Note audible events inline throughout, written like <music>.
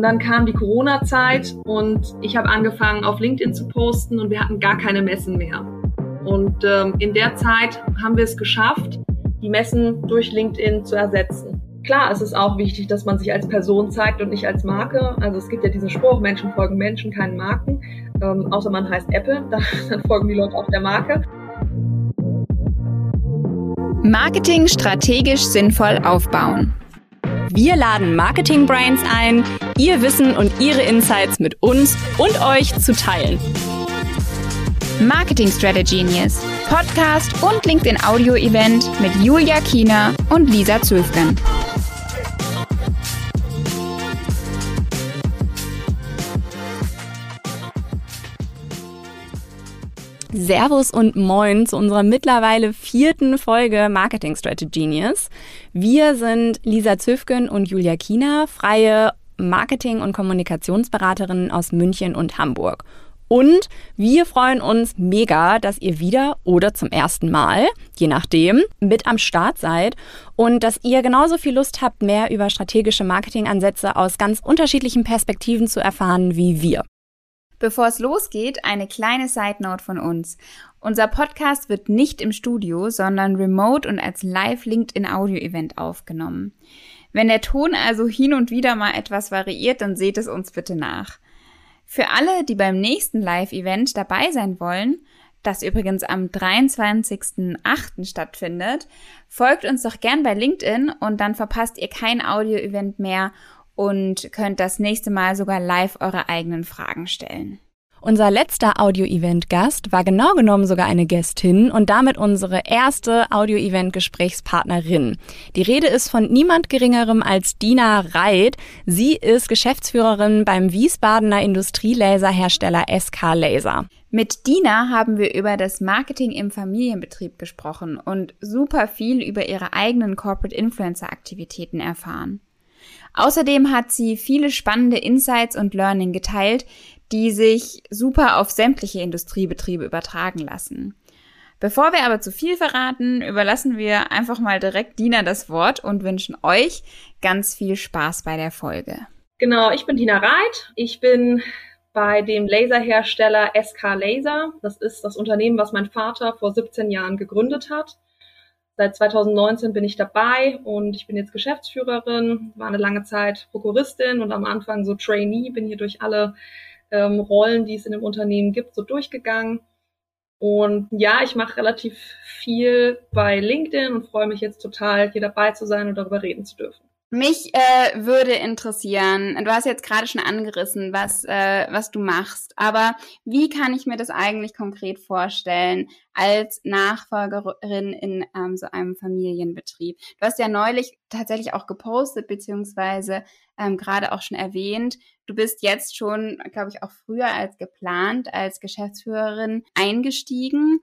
Und dann kam die Corona-Zeit und ich habe angefangen auf LinkedIn zu posten und wir hatten gar keine Messen mehr. Und ähm, in der Zeit haben wir es geschafft, die Messen durch LinkedIn zu ersetzen. Klar, es ist auch wichtig, dass man sich als Person zeigt und nicht als Marke. Also es gibt ja diesen Spruch, Menschen folgen Menschen, keinen Marken. Ähm, außer man heißt Apple, <laughs> dann, folgen die Leute auch der Marke. Marketing strategisch sinnvoll aufbauen. Wir laden Marketing-Brains ein, ihr Wissen und ihre Insights mit uns und euch zu teilen. Marketing Strategy Genius, Podcast und LinkedIn Audio Event mit Julia Kiener und Lisa Zöfgen. Servus und Moin zu unserer mittlerweile vierten Folge Marketing Strategy Genius. Wir sind Lisa Zöfgen und Julia Kiener, freie Marketing- und Kommunikationsberaterinnen aus München und Hamburg. Und wir freuen uns mega, dass ihr wieder oder zum ersten Mal, je nachdem, mit am Start seid und dass ihr genauso viel Lust habt, mehr über strategische Marketingansätze aus ganz unterschiedlichen Perspektiven zu erfahren wie wir. Bevor es losgeht, eine kleine Side Note von uns. Unser Podcast wird nicht im Studio, sondern remote und als Live LinkedIn Audio Event aufgenommen. Wenn der Ton also hin und wieder mal etwas variiert, dann seht es uns bitte nach. Für alle, die beim nächsten Live-Event dabei sein wollen, das übrigens am 23.08. stattfindet, folgt uns doch gern bei LinkedIn und dann verpasst ihr kein Audio-Event mehr und könnt das nächste Mal sogar live eure eigenen Fragen stellen. Unser letzter Audio-Event-Gast war genau genommen sogar eine Gästin und damit unsere erste Audio-Event-Gesprächspartnerin. Die Rede ist von niemand Geringerem als Dina Reit. Sie ist Geschäftsführerin beim Wiesbadener Industrielaserhersteller SK Laser. Mit Dina haben wir über das Marketing im Familienbetrieb gesprochen und super viel über ihre eigenen Corporate Influencer Aktivitäten erfahren. Außerdem hat sie viele spannende Insights und Learning geteilt, die sich super auf sämtliche Industriebetriebe übertragen lassen. Bevor wir aber zu viel verraten, überlassen wir einfach mal direkt Dina das Wort und wünschen euch ganz viel Spaß bei der Folge. Genau, ich bin Dina Reit. Ich bin bei dem Laserhersteller SK Laser. Das ist das Unternehmen, was mein Vater vor 17 Jahren gegründet hat. Seit 2019 bin ich dabei und ich bin jetzt Geschäftsführerin, war eine lange Zeit Prokuristin und am Anfang so Trainee, bin hier durch alle ähm, Rollen, die es in dem Unternehmen gibt, so durchgegangen. Und ja, ich mache relativ viel bei LinkedIn und freue mich jetzt total, hier dabei zu sein und darüber reden zu dürfen. Mich äh, würde interessieren, du hast jetzt gerade schon angerissen, was, äh, was du machst, aber wie kann ich mir das eigentlich konkret vorstellen als Nachfolgerin in ähm, so einem Familienbetrieb? Du hast ja neulich tatsächlich auch gepostet, beziehungsweise ähm, gerade auch schon erwähnt, du bist jetzt schon, glaube ich, auch früher als geplant als Geschäftsführerin eingestiegen.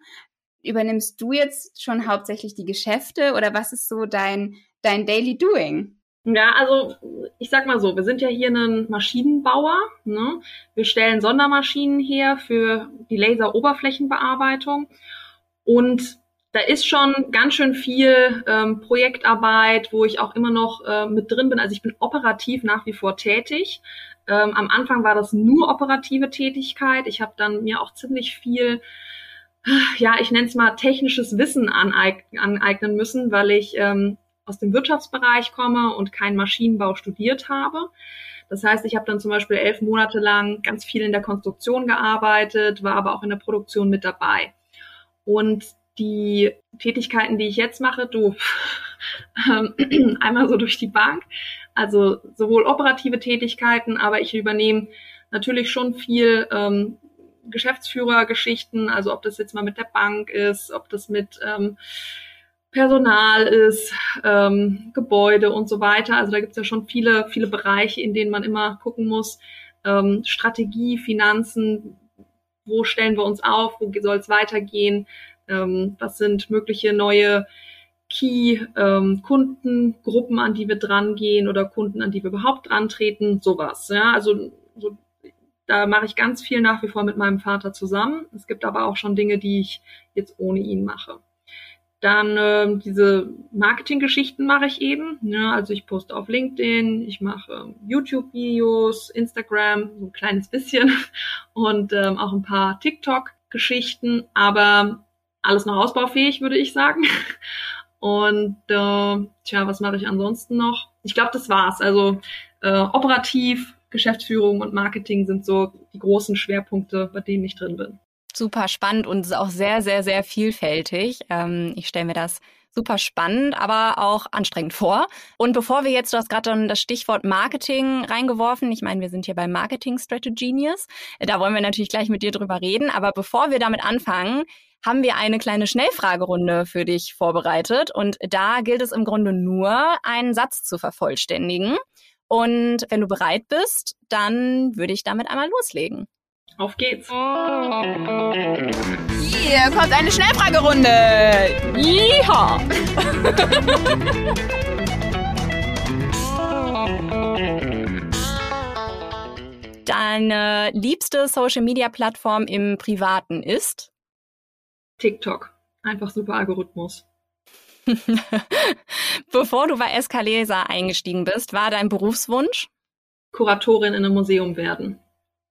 Übernimmst du jetzt schon hauptsächlich die Geschäfte oder was ist so dein, dein Daily Doing? Ja, also ich sag mal so, wir sind ja hier ein Maschinenbauer. Ne? Wir stellen Sondermaschinen her für die Laseroberflächenbearbeitung. Und da ist schon ganz schön viel ähm, Projektarbeit, wo ich auch immer noch äh, mit drin bin. Also ich bin operativ nach wie vor tätig. Ähm, am Anfang war das nur operative Tätigkeit. Ich habe dann mir auch ziemlich viel ja, ich nenne es mal technisches Wissen aneignen müssen, weil ich ähm, aus dem Wirtschaftsbereich komme und keinen Maschinenbau studiert habe. Das heißt, ich habe dann zum Beispiel elf Monate lang ganz viel in der Konstruktion gearbeitet, war aber auch in der Produktion mit dabei. Und die Tätigkeiten, die ich jetzt mache, du <laughs> einmal so durch die Bank, also sowohl operative Tätigkeiten, aber ich übernehme natürlich schon viel ähm, Geschäftsführergeschichten, also ob das jetzt mal mit der Bank ist, ob das mit ähm, Personal ist, ähm, Gebäude und so weiter. Also da gibt es ja schon viele, viele Bereiche, in denen man immer gucken muss. Ähm, Strategie, Finanzen, wo stellen wir uns auf, wo soll es weitergehen, ähm, was sind mögliche neue Key-Kundengruppen, ähm, an die wir dran gehen oder Kunden, an die wir überhaupt dran treten, sowas. Ja, also so, da mache ich ganz viel nach wie vor mit meinem Vater zusammen. Es gibt aber auch schon Dinge, die ich jetzt ohne ihn mache. Dann äh, diese Marketinggeschichten mache ich eben. Ja, also ich poste auf LinkedIn, ich mache ähm, YouTube-Videos, Instagram, so ein kleines bisschen <laughs> und ähm, auch ein paar TikTok-Geschichten, aber alles noch ausbaufähig, würde ich sagen. <laughs> Und äh, tja, was mache ich ansonsten noch? Ich glaube, das war's. Also äh, operativ, Geschäftsführung und Marketing sind so die großen Schwerpunkte, bei denen ich drin bin. Super spannend und auch sehr, sehr, sehr vielfältig. Ähm, ich stelle mir das super spannend, aber auch anstrengend vor. Und bevor wir jetzt, du hast gerade dann das Stichwort Marketing reingeworfen. Ich meine, wir sind hier bei Marketing Strategenius. Da wollen wir natürlich gleich mit dir drüber reden. Aber bevor wir damit anfangen, haben wir eine kleine Schnellfragerunde für dich vorbereitet. Und da gilt es im Grunde nur, einen Satz zu vervollständigen. Und wenn du bereit bist, dann würde ich damit einmal loslegen. Auf geht's. Hier kommt eine Schnellfragerunde. Yeehaw. <laughs> Deine liebste Social-Media-Plattform im Privaten ist? TikTok. Einfach super Algorithmus. <laughs> Bevor du bei Escalesa eingestiegen bist, war dein Berufswunsch? Kuratorin in einem Museum werden.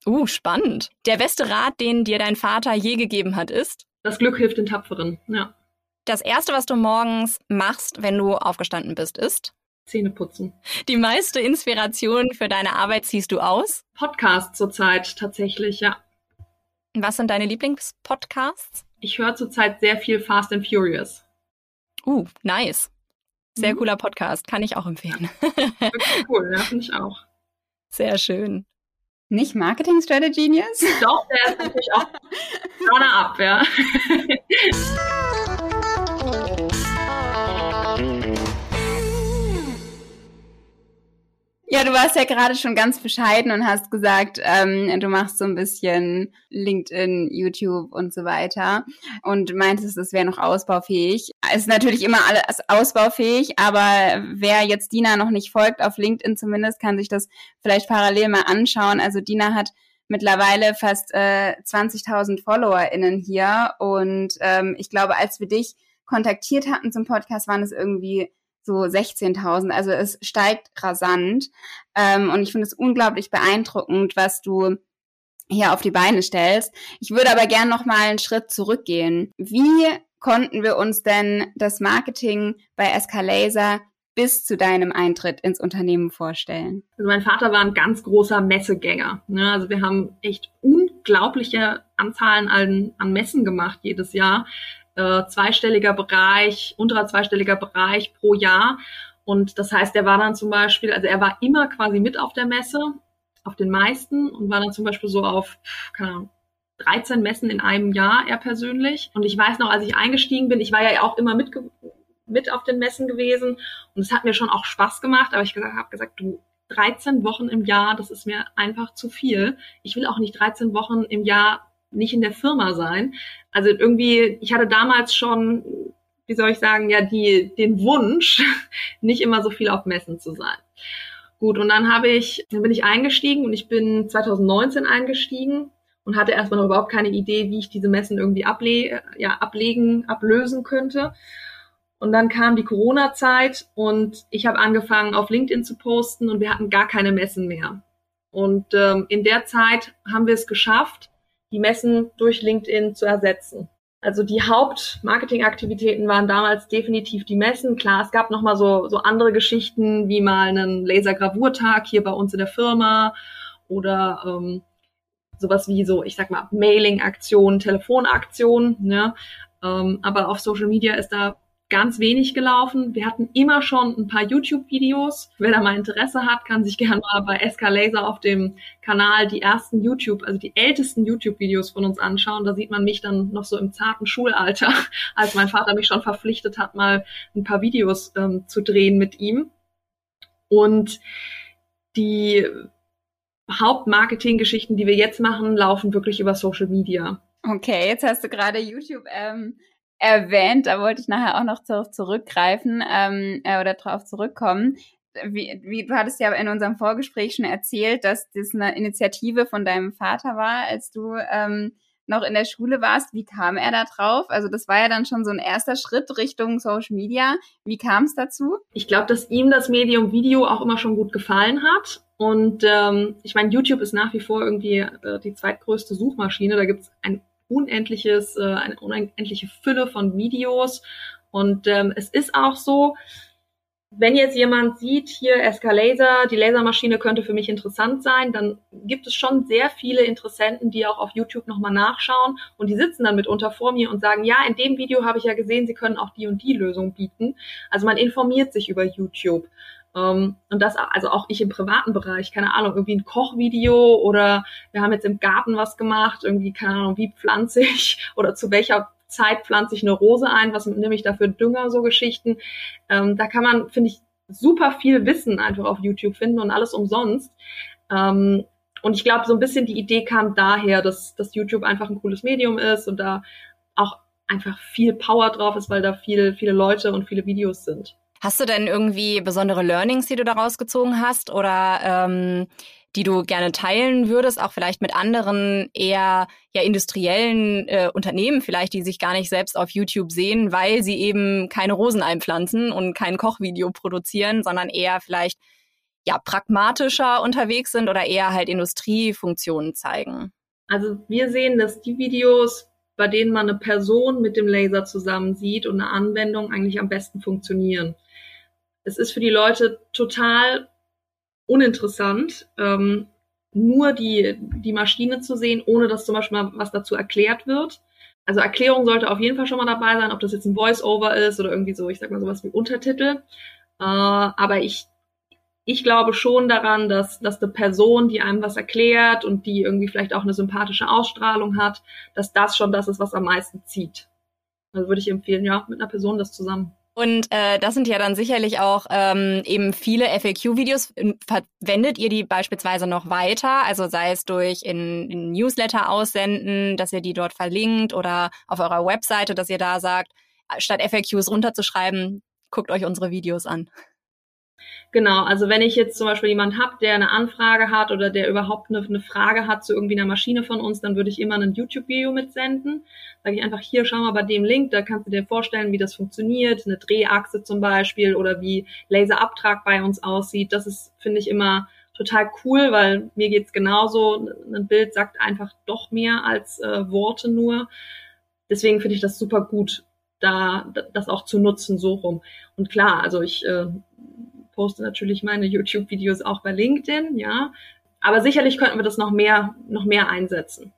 Uh, spannend. Der beste Rat, den dir dein Vater je gegeben hat, ist? Das Glück hilft den Tapferen, ja. Das erste, was du morgens machst, wenn du aufgestanden bist, ist? Zähne putzen. Die meiste Inspiration für deine Arbeit ziehst du aus? Podcast zurzeit tatsächlich, ja. Was sind deine Lieblingspodcasts? Ich höre zurzeit sehr viel Fast and Furious. Uh, nice. Sehr mhm. cooler Podcast, kann ich auch empfehlen. <laughs> Wirklich cool, ja, finde ich auch. Sehr schön. Nicht Marketing Strategy News? Doch, der ist natürlich auch <laughs> Runner-up, ja. <laughs> Ja, du warst ja gerade schon ganz bescheiden und hast gesagt, ähm, du machst so ein bisschen LinkedIn, YouTube und so weiter und meintest, es wäre noch ausbaufähig. Ist natürlich immer alles ausbaufähig, aber wer jetzt Dina noch nicht folgt, auf LinkedIn zumindest, kann sich das vielleicht parallel mal anschauen. Also Dina hat mittlerweile fast äh, 20.000 FollowerInnen hier und ähm, ich glaube, als wir dich kontaktiert hatten zum Podcast, waren es irgendwie so 16.000. Also es steigt rasant. Ähm, und ich finde es unglaublich beeindruckend, was du hier auf die Beine stellst. Ich würde aber gern noch mal einen Schritt zurückgehen. Wie konnten wir uns denn das Marketing bei Escalaser bis zu deinem Eintritt ins Unternehmen vorstellen? Also mein Vater war ein ganz großer Messegänger. Ne? Also wir haben echt unglaubliche Anzahlen an, an Messen gemacht jedes Jahr äh, zweistelliger Bereich, unterer zweistelliger Bereich pro Jahr. Und das heißt, er war dann zum Beispiel, also er war immer quasi mit auf der Messe, auf den meisten und war dann zum Beispiel so auf, keine Ahnung, 13 Messen in einem Jahr, er persönlich. Und ich weiß noch, als ich eingestiegen bin, ich war ja auch immer mit, mit auf den Messen gewesen und es hat mir schon auch Spaß gemacht, aber ich habe gesagt, du, 13 Wochen im Jahr, das ist mir einfach zu viel. Ich will auch nicht 13 Wochen im Jahr nicht in der Firma sein. Also irgendwie, ich hatte damals schon, wie soll ich sagen, ja, die, den Wunsch, <laughs> nicht immer so viel auf Messen zu sein. Gut, und dann habe ich, dann bin ich eingestiegen und ich bin 2019 eingestiegen und hatte erstmal noch überhaupt keine Idee, wie ich diese Messen irgendwie able ja, ablegen, ablösen könnte. Und dann kam die Corona-Zeit und ich habe angefangen, auf LinkedIn zu posten und wir hatten gar keine Messen mehr. Und ähm, in der Zeit haben wir es geschafft, die Messen durch LinkedIn zu ersetzen. Also die Hauptmarketingaktivitäten waren damals definitiv die Messen. Klar, es gab noch mal so, so andere Geschichten wie mal einen Lasergravurtag hier bei uns in der Firma oder ähm, sowas wie so, ich sag mal, Mailing-Aktionen, Telefonaktionen. Ne? Ähm, aber auf Social Media ist da ganz wenig gelaufen. Wir hatten immer schon ein paar YouTube-Videos. Wer da mal Interesse hat, kann sich <laughs> gerne mal bei SK Laser auf dem Kanal die ersten YouTube, also die ältesten YouTube-Videos von uns anschauen. Da sieht man mich dann noch so im zarten Schulalter, <laughs> als mein Vater mich schon verpflichtet hat, mal ein paar Videos ähm, zu drehen mit ihm. Und die Hauptmarketing-Geschichten, die wir jetzt machen, laufen wirklich über Social Media. Okay, jetzt hast du gerade YouTube ähm, erwähnt, da wollte ich nachher auch noch darauf zurückgreifen ähm, äh, oder darauf zurückkommen. Wie, wie, du hattest ja in unserem Vorgespräch schon erzählt, dass das eine Initiative von deinem Vater war, als du ähm, noch in der Schule warst, wie kam er da drauf? Also das war ja dann schon so ein erster Schritt Richtung Social Media. Wie kam es dazu? Ich glaube, dass ihm das Medium Video auch immer schon gut gefallen hat. Und ähm, ich meine, YouTube ist nach wie vor irgendwie äh, die zweitgrößte Suchmaschine. Da gibt es ein unendliches, äh, eine unendliche Fülle von Videos. Und ähm, es ist auch so, wenn jetzt jemand sieht, hier Escalaser, die Lasermaschine könnte für mich interessant sein, dann gibt es schon sehr viele Interessenten, die auch auf YouTube nochmal nachschauen und die sitzen dann mitunter vor mir und sagen, ja, in dem Video habe ich ja gesehen, sie können auch die und die Lösung bieten. Also man informiert sich über YouTube. Ähm, und das, also auch ich im privaten Bereich, keine Ahnung, irgendwie ein Kochvideo oder wir haben jetzt im Garten was gemacht, irgendwie, keine Ahnung, wie pflanze ich <laughs> oder zu welcher Zeit pflanze ich eine Rose ein, was nehme ich dafür Dünger, so Geschichten. Ähm, da kann man, finde ich, super viel Wissen einfach auf YouTube finden und alles umsonst. Ähm, und ich glaube, so ein bisschen die Idee kam daher, dass, dass YouTube einfach ein cooles Medium ist und da auch einfach viel Power drauf ist, weil da viel, viele Leute und viele Videos sind. Hast du denn irgendwie besondere Learnings, die du daraus gezogen hast? Oder ähm, die du gerne teilen würdest, auch vielleicht mit anderen eher ja industriellen äh, Unternehmen vielleicht, die sich gar nicht selbst auf YouTube sehen, weil sie eben keine Rosen einpflanzen und kein Kochvideo produzieren, sondern eher vielleicht ja pragmatischer unterwegs sind oder eher halt Industriefunktionen zeigen? Also wir sehen, dass die Videos, bei denen man eine Person mit dem Laser zusammen sieht und eine Anwendung eigentlich am besten funktionieren. Es ist für die Leute total uninteressant, ähm, nur die, die Maschine zu sehen, ohne dass zum Beispiel mal was dazu erklärt wird. Also Erklärung sollte auf jeden Fall schon mal dabei sein, ob das jetzt ein Voice-Over ist oder irgendwie so, ich sag mal sowas wie Untertitel. Äh, aber ich, ich glaube schon daran, dass, dass eine Person, die einem was erklärt und die irgendwie vielleicht auch eine sympathische Ausstrahlung hat, dass das schon das ist, was am meisten zieht. Also würde ich empfehlen, ja, mit einer Person das zusammen. Und äh, das sind ja dann sicherlich auch ähm, eben viele FAQ-Videos. Verwendet ihr die beispielsweise noch weiter? Also sei es durch in, in Newsletter aussenden, dass ihr die dort verlinkt oder auf eurer Webseite, dass ihr da sagt, statt FAQs runterzuschreiben, guckt euch unsere Videos an. Genau, also wenn ich jetzt zum Beispiel jemand habe, der eine Anfrage hat oder der überhaupt eine, eine Frage hat zu irgendwie einer Maschine von uns, dann würde ich immer ein YouTube-Video mitsenden. Sage ich einfach, hier, schau mal bei dem Link, da kannst du dir vorstellen, wie das funktioniert, eine Drehachse zum Beispiel oder wie Laserabtrag bei uns aussieht. Das ist, finde ich, immer total cool, weil mir geht's genauso. Ein Bild sagt einfach doch mehr als äh, Worte nur. Deswegen finde ich das super gut, da das auch zu nutzen, so rum. Und klar, also ich äh, poste natürlich meine YouTube-Videos auch bei LinkedIn, ja. Aber sicherlich könnten wir das noch mehr, noch mehr einsetzen.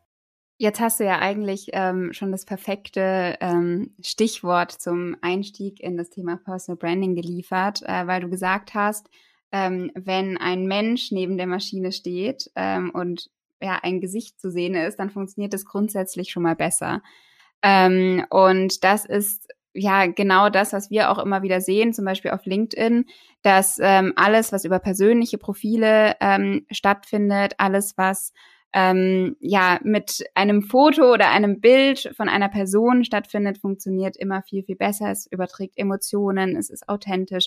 Jetzt hast du ja eigentlich ähm, schon das perfekte ähm, Stichwort zum Einstieg in das Thema Personal Branding geliefert, äh, weil du gesagt hast, ähm, wenn ein Mensch neben der Maschine steht ähm, und ja ein Gesicht zu sehen ist, dann funktioniert das grundsätzlich schon mal besser. Ähm, und das ist ja genau das, was wir auch immer wieder sehen, zum Beispiel auf LinkedIn, dass ähm, alles, was über persönliche Profile ähm, stattfindet, alles, was ähm, ja mit einem Foto oder einem Bild von einer Person stattfindet, funktioniert immer viel, viel besser. Es überträgt Emotionen, es ist authentisch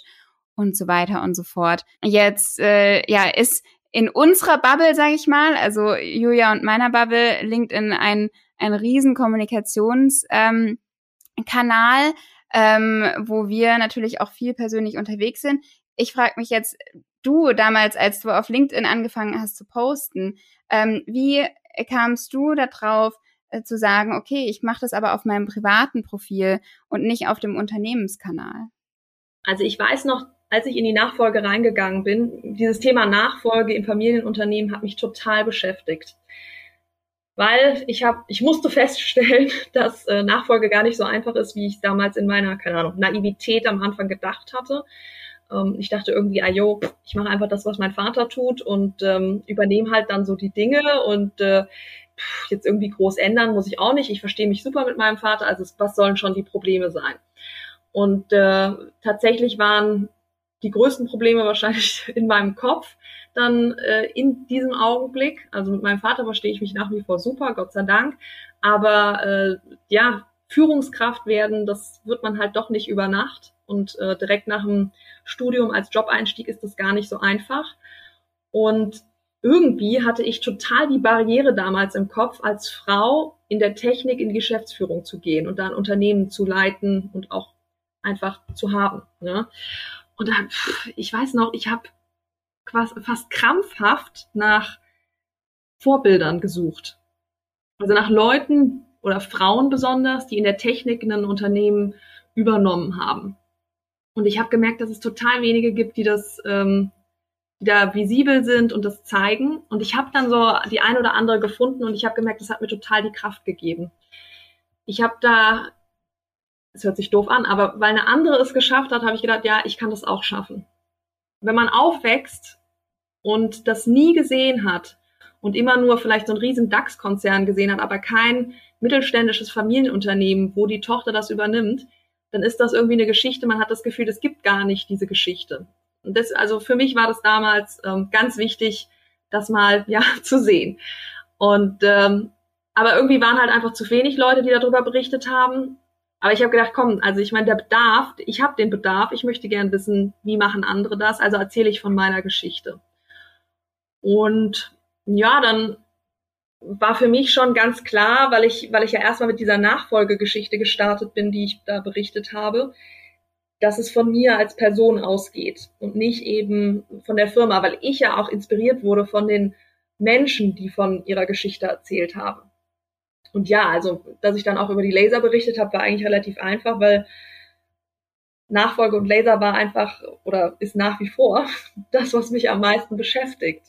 und so weiter und so fort. Jetzt äh, ja ist in unserer Bubble, sage ich mal, also Julia und meiner Bubble, LinkedIn ein ein riesen Kommunikations ähm, Kanal, ähm, wo wir natürlich auch viel persönlich unterwegs sind. Ich frage mich jetzt, du damals, als du auf LinkedIn angefangen hast zu posten, ähm, wie kamst du darauf, äh, zu sagen, okay, ich mache das aber auf meinem privaten Profil und nicht auf dem Unternehmenskanal? Also ich weiß noch, als ich in die Nachfolge reingegangen bin, dieses Thema Nachfolge im Familienunternehmen hat mich total beschäftigt weil ich habe, ich musste feststellen, <laughs> dass äh, Nachfolge gar nicht so einfach ist, wie ich damals in meiner, keine Ahnung, Naivität am Anfang gedacht hatte. Ähm, ich dachte irgendwie, ayo, ich mache einfach das, was mein Vater tut und ähm, übernehme halt dann so die Dinge und äh, jetzt irgendwie groß ändern muss ich auch nicht. Ich verstehe mich super mit meinem Vater, also was sollen schon die Probleme sein? Und äh, tatsächlich waren die größten Probleme wahrscheinlich <laughs> in meinem Kopf dann äh, in diesem Augenblick. Also mit meinem Vater verstehe ich mich nach wie vor super, Gott sei Dank. Aber äh, ja, Führungskraft werden, das wird man halt doch nicht über Nacht. Und äh, direkt nach dem Studium als Jobeinstieg ist das gar nicht so einfach. Und irgendwie hatte ich total die Barriere damals im Kopf als Frau in der Technik in die Geschäftsführung zu gehen und dann Unternehmen zu leiten und auch einfach zu haben. Ne? Und dann, ich weiß noch, ich habe fast krampfhaft nach Vorbildern gesucht. Also nach Leuten oder Frauen besonders, die in der Technik ein Unternehmen übernommen haben. Und ich habe gemerkt, dass es total wenige gibt, die das, ähm, die da visibel sind und das zeigen. Und ich habe dann so die ein oder andere gefunden und ich habe gemerkt, das hat mir total die Kraft gegeben. Ich habe da, es hört sich doof an, aber weil eine andere es geschafft hat, habe ich gedacht, ja, ich kann das auch schaffen. Wenn man aufwächst und das nie gesehen hat und immer nur vielleicht so einen riesen DAX-Konzern gesehen hat, aber kein mittelständisches Familienunternehmen, wo die Tochter das übernimmt, dann ist das irgendwie eine Geschichte. Man hat das Gefühl, es gibt gar nicht diese Geschichte. Und das, also für mich war das damals ähm, ganz wichtig, das mal <laughs> ja zu sehen. Und ähm, aber irgendwie waren halt einfach zu wenig Leute, die darüber berichtet haben. Aber ich habe gedacht, komm, also ich meine, der Bedarf, ich habe den Bedarf, ich möchte gern wissen, wie machen andere das, also erzähle ich von meiner Geschichte. Und ja, dann war für mich schon ganz klar, weil ich, weil ich ja erstmal mit dieser Nachfolgegeschichte gestartet bin, die ich da berichtet habe, dass es von mir als Person ausgeht und nicht eben von der Firma, weil ich ja auch inspiriert wurde von den Menschen, die von ihrer Geschichte erzählt haben. Und ja, also, dass ich dann auch über die Laser berichtet habe, war eigentlich relativ einfach, weil Nachfolge und Laser war einfach oder ist nach wie vor <laughs> das, was mich am meisten beschäftigt.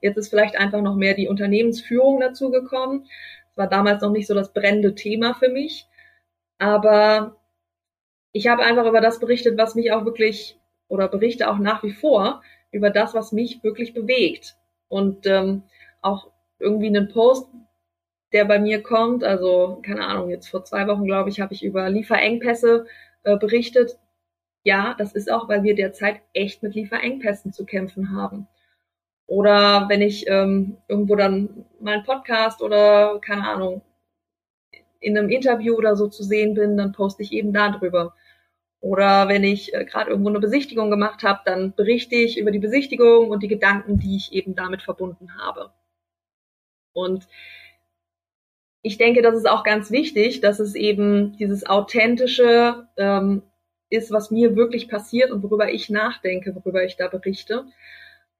Jetzt ist vielleicht einfach noch mehr die Unternehmensführung dazu gekommen. Es war damals noch nicht so das brennende Thema für mich. Aber ich habe einfach über das berichtet, was mich auch wirklich oder berichte auch nach wie vor über das, was mich wirklich bewegt. Und ähm, auch irgendwie einen Post, der bei mir kommt, also keine Ahnung, jetzt vor zwei Wochen, glaube ich, habe ich über Lieferengpässe äh, berichtet ja, das ist auch, weil wir derzeit echt mit Lieferengpässen zu kämpfen haben. Oder wenn ich ähm, irgendwo dann mal einen Podcast oder keine Ahnung in einem Interview oder so zu sehen bin, dann poste ich eben darüber. Oder wenn ich äh, gerade irgendwo eine Besichtigung gemacht habe, dann berichte ich über die Besichtigung und die Gedanken, die ich eben damit verbunden habe. Und ich denke, das ist auch ganz wichtig, dass es eben dieses authentische, ähm, ist, was mir wirklich passiert und worüber ich nachdenke, worüber ich da berichte.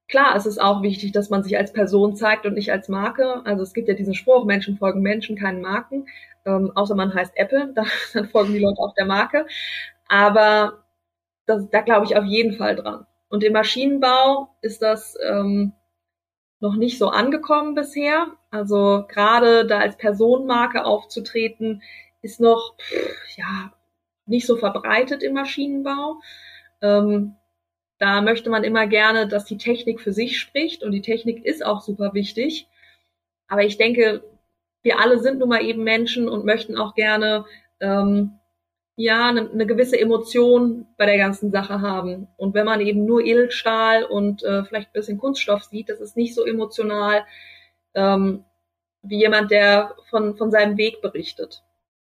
Klar, es ist auch wichtig, dass man sich als Person zeigt und nicht als Marke. Also es gibt ja diesen Spruch, Menschen folgen Menschen, keinen Marken. Ähm, außer man heißt Apple, <laughs> dann, dann folgen die Leute auch der Marke. Aber das, da glaube ich auf jeden Fall dran. Und im Maschinenbau ist das ähm, noch nicht so angekommen bisher. Also gerade da als Personenmarke aufzutreten, ist noch, ja, nicht so verbreitet im Maschinenbau. Ähm, da möchte man immer gerne, dass die Technik für sich spricht und die Technik ist auch super wichtig. Aber ich denke, wir alle sind nun mal eben Menschen und möchten auch gerne ähm, ja eine, eine gewisse Emotion bei der ganzen Sache haben. Und wenn man eben nur Edelstahl und äh, vielleicht ein bisschen Kunststoff sieht, das ist nicht so emotional ähm, wie jemand, der von, von seinem Weg berichtet.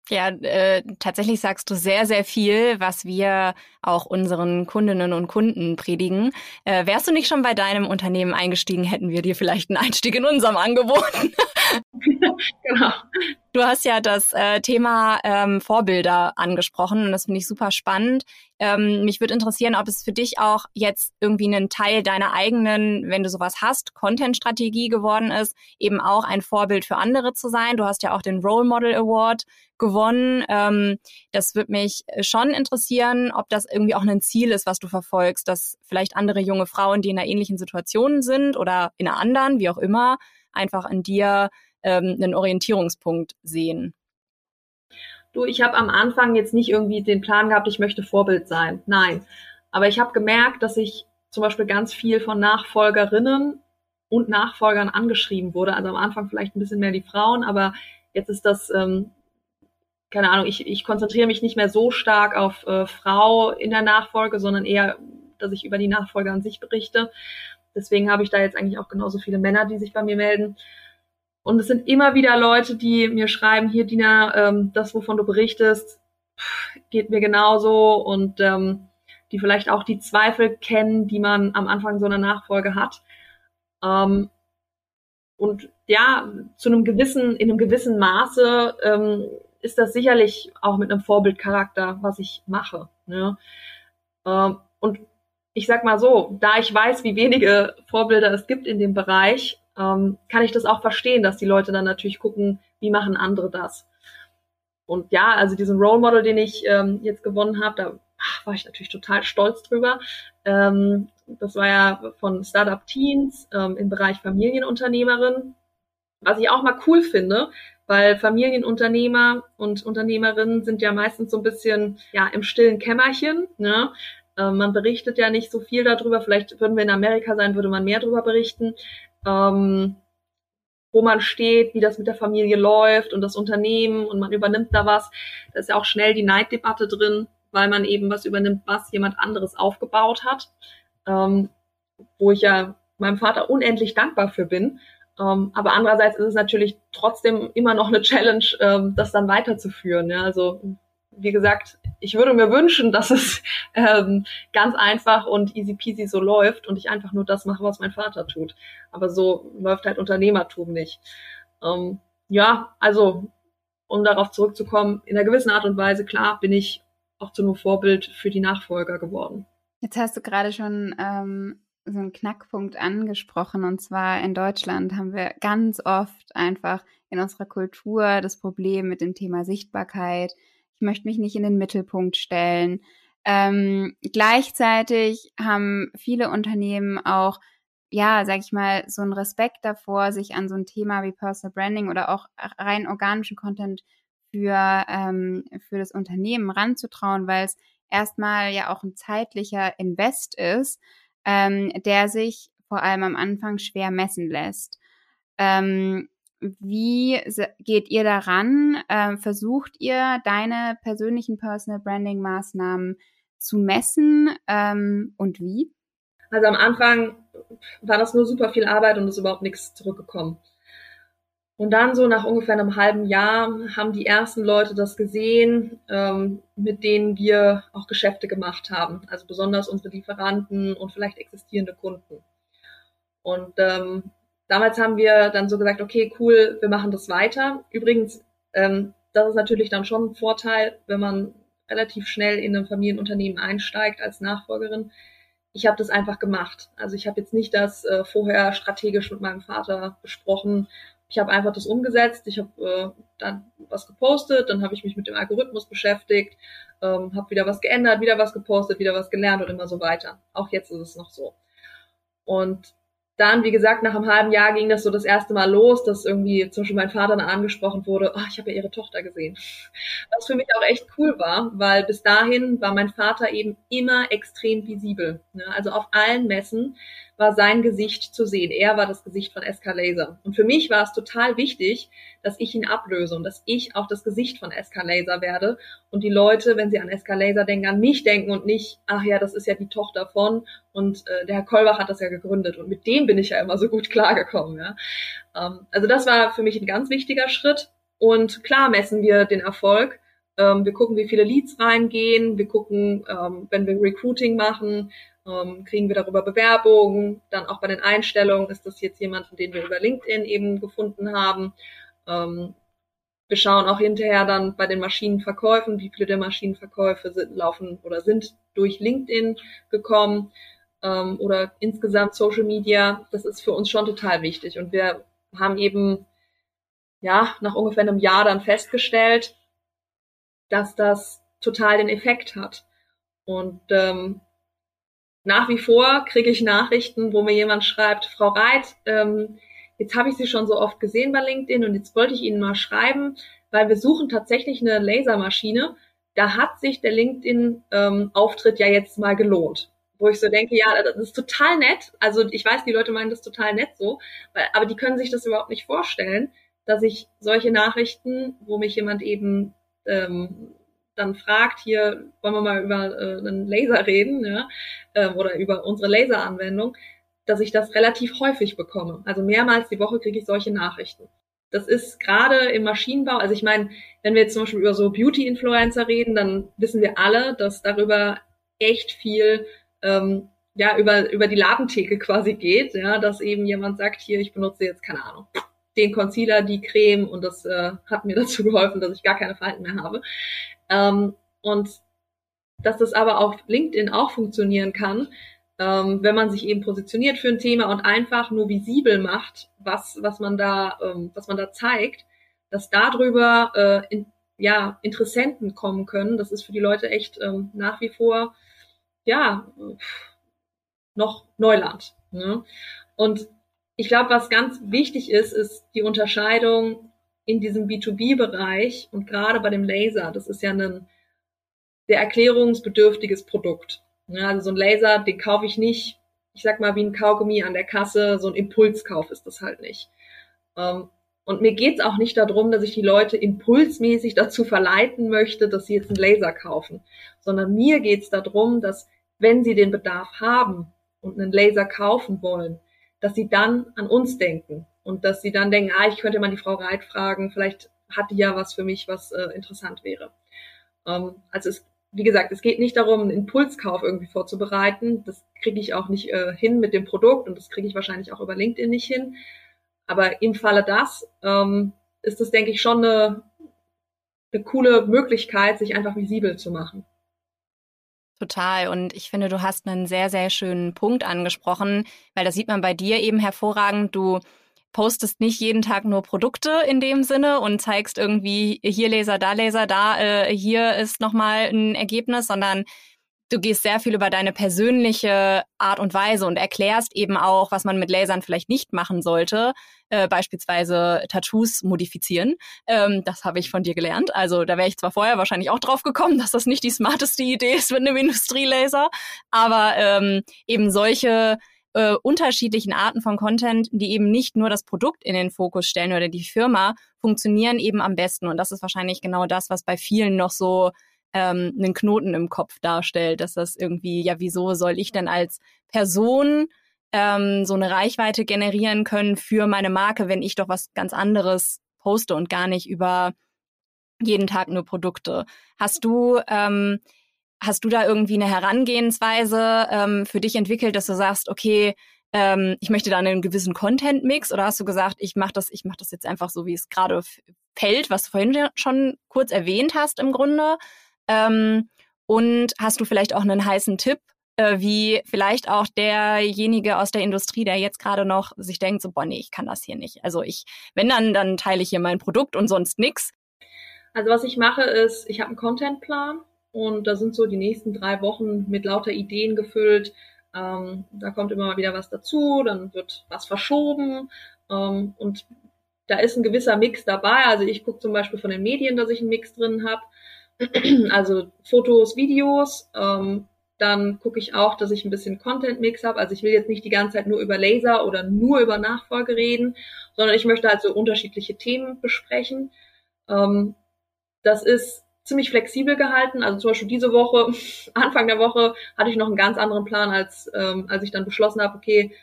Ja, äh, tatsächlich sagst du sehr, sehr viel, was wir auch unseren Kundinnen und Kunden predigen. Äh, wärst du nicht schon bei deinem Unternehmen eingestiegen, hätten wir dir vielleicht einen Einstieg in unserem angeboten. <laughs> <laughs> genau. Du hast ja das äh, Thema ähm, Vorbilder angesprochen und das finde ich super spannend. Ähm, mich würde interessieren, ob es für dich auch jetzt irgendwie ein Teil deiner eigenen, wenn du sowas hast, Content-Strategie geworden ist, eben auch ein Vorbild für andere zu sein. Du hast ja auch den Role Model Award gewonnen. Ähm, das würde mich schon interessieren, ob das irgendwie auch ein Ziel ist, was du verfolgst, dass vielleicht andere junge Frauen, die in einer ähnlichen Situation sind oder in einer anderen, wie auch immer, einfach in dir ähm, einen Orientierungspunkt sehen? Du, ich habe am Anfang jetzt nicht irgendwie den Plan gehabt, ich möchte Vorbild sein. Nein. Aber ich habe gemerkt, dass ich zum Beispiel ganz viel von Nachfolgerinnen und Nachfolgern angeschrieben wurde. Also am Anfang vielleicht ein bisschen mehr die Frauen, aber jetzt ist das, ähm, keine Ahnung, ich, ich konzentriere mich nicht mehr so stark auf äh, Frau in der Nachfolge, sondern eher, dass ich über die Nachfolge an sich berichte. Deswegen habe ich da jetzt eigentlich auch genauso viele Männer, die sich bei mir melden. Und es sind immer wieder Leute, die mir schreiben, hier Dina, ähm, das, wovon du berichtest, geht mir genauso und ähm, die vielleicht auch die Zweifel kennen, die man am Anfang so einer Nachfolge hat. Ähm, und ja, zu einem gewissen, in einem gewissen Maße ähm, ist das sicherlich auch mit einem Vorbildcharakter, was ich mache. Ne? Ähm, und ich sag mal so, da ich weiß, wie wenige Vorbilder es gibt in dem Bereich, ähm, kann ich das auch verstehen, dass die Leute dann natürlich gucken, wie machen andere das. Und ja, also diesen Role Model, den ich ähm, jetzt gewonnen habe, da ach, war ich natürlich total stolz drüber. Ähm, das war ja von Startup Teens ähm, im Bereich Familienunternehmerin. Was ich auch mal cool finde, weil Familienunternehmer und Unternehmerinnen sind ja meistens so ein bisschen ja im stillen Kämmerchen. Ne? Äh, man berichtet ja nicht so viel darüber. Vielleicht würden wir in Amerika sein, würde man mehr darüber berichten. Ähm, wo man steht, wie das mit der Familie läuft und das Unternehmen und man übernimmt da was. Da ist ja auch schnell die Neiddebatte drin, weil man eben was übernimmt, was jemand anderes aufgebaut hat ähm, wo ich ja meinem Vater unendlich dankbar für bin. Ähm, aber andererseits ist es natürlich trotzdem immer noch eine Challenge, ähm, das dann weiterzuführen. Ja? Also wie gesagt, ich würde mir wünschen, dass es ähm, ganz einfach und easy peasy so läuft und ich einfach nur das mache, was mein Vater tut. Aber so läuft halt Unternehmertum nicht. Ähm, ja, also um darauf zurückzukommen, in einer gewissen Art und Weise, klar, bin ich auch zu einem Vorbild für die Nachfolger geworden. Jetzt hast du gerade schon ähm, so einen Knackpunkt angesprochen. Und zwar in Deutschland haben wir ganz oft einfach in unserer Kultur das Problem mit dem Thema Sichtbarkeit. Möchte mich nicht in den Mittelpunkt stellen. Ähm, gleichzeitig haben viele Unternehmen auch, ja, sag ich mal, so einen Respekt davor, sich an so ein Thema wie Personal Branding oder auch rein organischen Content für, ähm, für das Unternehmen ranzutrauen, weil es erstmal ja auch ein zeitlicher Invest ist, ähm, der sich vor allem am Anfang schwer messen lässt. Ähm, wie geht ihr daran? Ähm, versucht ihr deine persönlichen Personal Branding Maßnahmen zu messen ähm, und wie? Also am Anfang war das nur super viel Arbeit und ist überhaupt nichts zurückgekommen. Und dann so nach ungefähr einem halben Jahr haben die ersten Leute das gesehen, ähm, mit denen wir auch Geschäfte gemacht haben. Also besonders unsere Lieferanten und vielleicht existierende Kunden. Und ähm, damals haben wir dann so gesagt, okay, cool, wir machen das weiter. Übrigens, ähm, das ist natürlich dann schon ein Vorteil, wenn man relativ schnell in ein Familienunternehmen einsteigt als Nachfolgerin. Ich habe das einfach gemacht. Also ich habe jetzt nicht das äh, vorher strategisch mit meinem Vater besprochen ich habe einfach das umgesetzt, ich habe äh, dann was gepostet, dann habe ich mich mit dem Algorithmus beschäftigt, ähm, habe wieder was geändert, wieder was gepostet, wieder was gelernt und immer so weiter. Auch jetzt ist es noch so. Und dann, wie gesagt, nach einem halben Jahr ging das so das erste Mal los, dass irgendwie zum Beispiel mein Vater dann angesprochen wurde, oh, ich habe ja ihre Tochter gesehen. Was für mich auch echt cool war, weil bis dahin war mein Vater eben immer extrem visibel. Ne? Also auf allen Messen war sein Gesicht zu sehen. Er war das Gesicht von SK Laser. Und für mich war es total wichtig, dass ich ihn ablöse und dass ich auch das Gesicht von SK Laser werde und die Leute, wenn sie an SK Laser denken, an mich denken und nicht, ach ja, das ist ja die Tochter von und äh, der Herr Kolbach hat das ja gegründet und mit dem bin ich ja immer so gut <laughs> klargekommen. Ja. Ähm, also das war für mich ein ganz wichtiger Schritt und klar messen wir den Erfolg. Ähm, wir gucken, wie viele Leads reingehen. Wir gucken, ähm, wenn wir Recruiting machen, ähm, kriegen wir darüber Bewerbungen. Dann auch bei den Einstellungen ist das jetzt jemanden, den wir über LinkedIn eben gefunden haben. Ähm, wir schauen auch hinterher dann bei den Maschinenverkäufen, wie viele der Maschinenverkäufe sind, laufen oder sind durch LinkedIn gekommen ähm, oder insgesamt Social Media. Das ist für uns schon total wichtig. Und wir haben eben ja nach ungefähr einem Jahr dann festgestellt, dass das total den Effekt hat. Und ähm, nach wie vor kriege ich Nachrichten, wo mir jemand schreibt, Frau Reit, ähm, jetzt habe ich Sie schon so oft gesehen bei LinkedIn und jetzt wollte ich Ihnen mal schreiben, weil wir suchen tatsächlich eine Lasermaschine. Da hat sich der LinkedIn-Auftritt ähm, ja jetzt mal gelohnt. Wo ich so denke, ja, das ist total nett. Also ich weiß, die Leute meinen das total nett so, weil, aber die können sich das überhaupt nicht vorstellen, dass ich solche Nachrichten, wo mich jemand eben ähm, dann fragt, hier wollen wir mal über äh, einen Laser reden, ja, äh, oder über unsere Laseranwendung, dass ich das relativ häufig bekomme. Also mehrmals die Woche kriege ich solche Nachrichten. Das ist gerade im Maschinenbau, also ich meine, wenn wir jetzt zum Beispiel über so Beauty-Influencer reden, dann wissen wir alle, dass darüber echt viel ähm, ja, über, über die Ladentheke quasi geht, ja, dass eben jemand sagt, hier, ich benutze jetzt, keine Ahnung, den Concealer, die Creme und das äh, hat mir <laughs> dazu geholfen, dass ich gar keine Falten mehr habe. Ähm, und dass das aber auf LinkedIn auch funktionieren kann, ähm, wenn man sich eben positioniert für ein Thema und einfach nur visibel macht, was, was man da, ähm, was man da zeigt, dass darüber äh, in, ja, Interessenten kommen können. Das ist für die Leute echt ähm, nach wie vor ja noch Neuland. Ne? Und ich glaube, was ganz wichtig ist, ist die Unterscheidung in diesem B2B-Bereich und gerade bei dem Laser. Das ist ja ein sehr erklärungsbedürftiges Produkt. Ja, also so ein Laser, den kaufe ich nicht, ich sag mal, wie ein Kaugummi an der Kasse, so ein Impulskauf ist das halt nicht. Ähm, und mir geht's auch nicht darum, dass ich die Leute impulsmäßig dazu verleiten möchte, dass sie jetzt einen Laser kaufen, sondern mir geht's darum, dass wenn sie den Bedarf haben und einen Laser kaufen wollen, dass sie dann an uns denken und dass sie dann denken, ah, ich könnte mal die Frau Reit fragen, vielleicht hat die ja was für mich, was äh, interessant wäre. Ähm, also es wie gesagt, es geht nicht darum, einen Impulskauf irgendwie vorzubereiten. Das kriege ich auch nicht äh, hin mit dem Produkt und das kriege ich wahrscheinlich auch über LinkedIn nicht hin. Aber im Falle das ähm, ist das, denke ich, schon eine, eine coole Möglichkeit, sich einfach visibel zu machen. Total. Und ich finde, du hast einen sehr, sehr schönen Punkt angesprochen, weil das sieht man bei dir eben hervorragend. Du postest nicht jeden Tag nur Produkte in dem Sinne und zeigst irgendwie hier Laser, da Laser, da äh, hier ist nochmal ein Ergebnis, sondern du gehst sehr viel über deine persönliche Art und Weise und erklärst eben auch, was man mit Lasern vielleicht nicht machen sollte, äh, beispielsweise Tattoos modifizieren. Ähm, das habe ich von dir gelernt. Also da wäre ich zwar vorher wahrscheinlich auch drauf gekommen, <laughs> dass das nicht die smarteste Idee ist mit einem Industrielaser, aber ähm, eben solche äh, unterschiedlichen Arten von Content, die eben nicht nur das Produkt in den Fokus stellen oder die Firma, funktionieren eben am besten. Und das ist wahrscheinlich genau das, was bei vielen noch so ähm, einen Knoten im Kopf darstellt, dass das irgendwie, ja, wieso soll ich denn als Person ähm, so eine Reichweite generieren können für meine Marke, wenn ich doch was ganz anderes poste und gar nicht über jeden Tag nur Produkte. Hast du ähm, Hast du da irgendwie eine Herangehensweise ähm, für dich entwickelt, dass du sagst, okay, ähm, ich möchte da einen gewissen Content-Mix oder hast du gesagt, ich mache das, ich mache das jetzt einfach so, wie es gerade fällt, was du vorhin schon kurz erwähnt hast im Grunde? Ähm, und hast du vielleicht auch einen heißen Tipp, äh, wie vielleicht auch derjenige aus der Industrie, der jetzt gerade noch sich denkt, so, boah, nee, ich kann das hier nicht. Also ich, wenn dann, dann teile ich hier mein Produkt und sonst nix. Also was ich mache ist, ich habe einen Contentplan und da sind so die nächsten drei Wochen mit lauter Ideen gefüllt. Ähm, da kommt immer mal wieder was dazu, dann wird was verschoben ähm, und da ist ein gewisser Mix dabei. Also ich gucke zum Beispiel von den Medien, dass ich einen Mix drin habe. <clears throat> Also Fotos, Videos. Ähm, dann gucke ich auch, dass ich ein bisschen Content-Mix habe. Also ich will jetzt nicht die ganze Zeit nur über Laser oder nur über Nachfolge reden, sondern ich möchte halt so unterschiedliche Themen besprechen. Ähm, das ist ziemlich flexibel gehalten. Also zum Beispiel diese Woche, <laughs> Anfang der Woche, hatte ich noch einen ganz anderen Plan, als, ähm, als ich dann beschlossen habe, okay,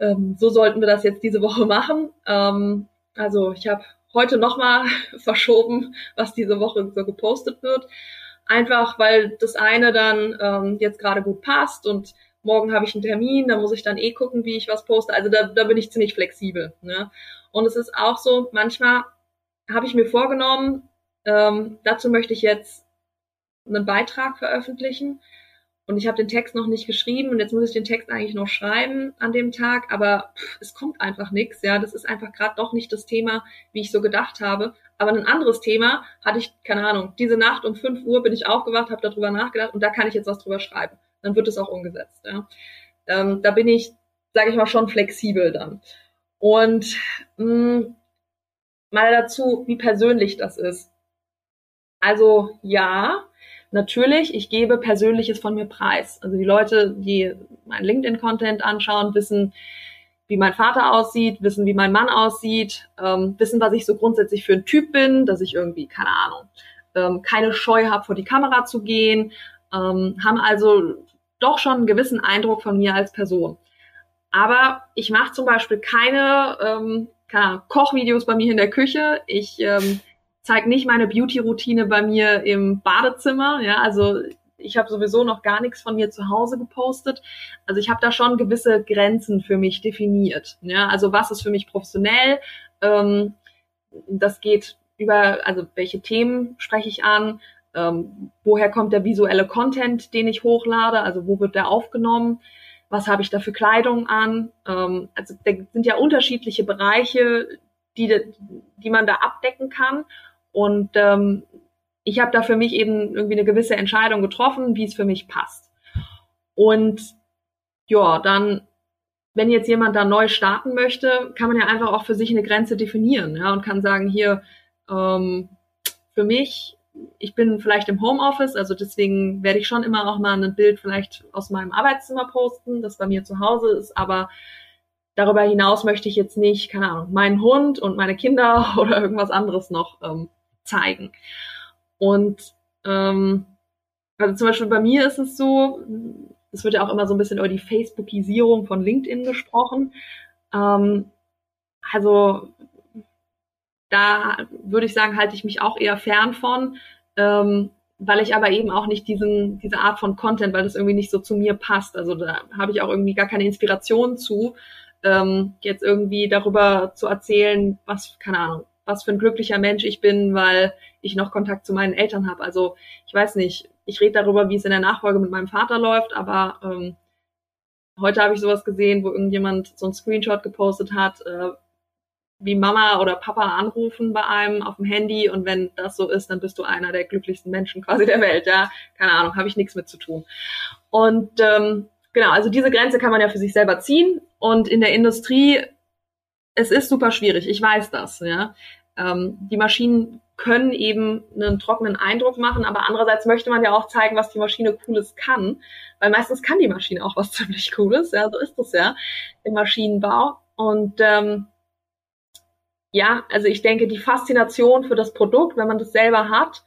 ähm, so sollten wir das jetzt diese Woche <laughs> machen. Ähm, also ich habe heute nochmal <laughs> verschoben, was diese Woche so gepostet wird. Einfach weil das eine dann ähm, jetzt gerade gut passt und morgen habe ich einen Termin, da muss ich dann eh gucken, wie ich was poste. Also da, da bin ich ziemlich flexibel. Ne? Und es ist auch so, manchmal habe ich mir vorgenommen, ähm, dazu möchte ich jetzt einen Beitrag veröffentlichen. Und ich habe den Text noch nicht geschrieben und jetzt muss ich den Text eigentlich noch schreiben an dem Tag, aber pff, es kommt einfach nichts. Ja, das ist einfach gerade doch nicht das Thema, wie ich so gedacht habe. Aber ein anderes Thema hatte ich, keine Ahnung, diese Nacht um 5 Uhr bin ich aufgewacht, habe darüber nachgedacht und da kann ich jetzt was drüber schreiben. Dann wird es auch umgesetzt. Ja. Ähm, da bin ich, sage ich mal, schon flexibel dann. Und mh, mm, mal dazu, wie persönlich das ist. Also ja, natürlich, ich gebe Persönliches von mir preis. Also die Leute, die meinen LinkedIn-Content anschauen, wissen, wie mein Vater aussieht, wissen, wie mein Mann aussieht, ähm, wissen, was ich so grundsätzlich für ein Typ bin, dass ich irgendwie, keine Ahnung, ähm, keine Scheu habe, vor die Kamera zu gehen, ähm, haben also doch schon einen gewissen Eindruck von mir als Person. Aber ich mache zum Beispiel keine, ähm, keine Kochvideos bei mir in der Küche. Ich ähm, zeige nicht meine Beauty-Routine bei mir im Badezimmer. Ja, also ich habe sowieso noch gar nichts von mir zu Hause gepostet. Also ich habe da schon gewisse Grenzen für mich definiert. Ja, also was ist für mich professionell? Ähm, das geht über, also welche Themen spreche ich an? Ähm, woher kommt der visuelle Content, den ich hochlade? Also wo wird der aufgenommen? Was habe ich da für Kleidung an? Ähm, also da sind ja unterschiedliche Bereiche, die, die man da abdecken kann. Und ähm, ich habe da für mich eben irgendwie eine gewisse Entscheidung getroffen, wie es für mich passt. Und ja, dann, wenn jetzt jemand da neu starten möchte, kann man ja einfach auch für sich eine Grenze definieren, ja, und kann sagen, hier, ähm, für mich, ich bin vielleicht im Homeoffice, also deswegen werde ich schon immer auch mal ein Bild vielleicht aus meinem Arbeitszimmer posten, das bei mir zu Hause ist, aber darüber hinaus möchte ich jetzt nicht, keine Ahnung, meinen Hund und meine Kinder <laughs> oder irgendwas anderes noch ähm, zeigen. Und ähm, also zum Beispiel bei mir ist es so, es wird ja auch immer so ein bisschen über die Facebookisierung von LinkedIn gesprochen. Ähm, also da würde ich sagen, halte ich mich auch eher fern von, ähm, weil ich aber eben auch nicht diesen, diese Art von Content, weil das irgendwie nicht so zu mir passt. Also da habe ich auch irgendwie gar keine Inspiration zu, ähm, jetzt irgendwie darüber zu erzählen, was, keine Ahnung, was für ein glücklicher Mensch ich bin, weil ich noch Kontakt zu meinen Eltern habe. Also ich weiß nicht, ich rede darüber, wie es in der Nachfolge mit meinem Vater läuft, aber ähm, heute habe ich sowas gesehen, wo irgendjemand so ein Screenshot gepostet hat, äh, wie Mama oder Papa anrufen bei einem auf dem Handy und wenn das so ist, dann bist du einer der glücklichsten Menschen quasi der Welt, ja. Keine Ahnung, habe ich nichts mit zu tun. Und ähm, genau, also diese Grenze kann man ja für sich selber ziehen und in der Industrie es ist super schwierig, ich weiß das, ja. Ähm, die Maschinen können eben einen trockenen Eindruck machen, aber andererseits möchte man ja auch zeigen, was die Maschine Cooles kann, weil meistens kann die Maschine auch was <laughs> ziemlich Cooles, ja, so ist es ja im Maschinenbau. Und ähm, ja, also ich denke, die Faszination für das Produkt, wenn man das selber hat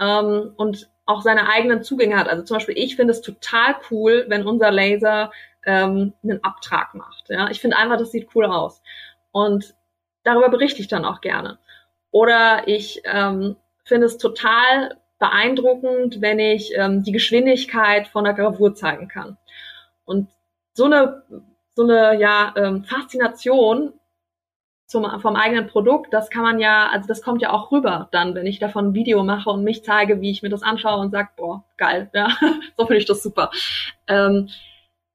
ähm, und auch seine eigenen Zugänge hat. Also zum Beispiel, ich finde es total cool, wenn unser Laser ähm, einen Abtrag macht. Ja, ich finde einfach, das sieht cool aus. Und darüber berichte ich dann auch gerne. Oder ich ähm, finde es total beeindruckend, wenn ich ähm, die Geschwindigkeit von der Gravur zeigen kann. Und so eine, so eine ja, ähm, Faszination zum, vom eigenen Produkt, das kann man ja, also das kommt ja auch rüber dann, wenn ich davon ein Video mache und mich zeige, wie ich mir das anschaue und sage, boah, geil, ja, <laughs> so finde ich das super. Ähm,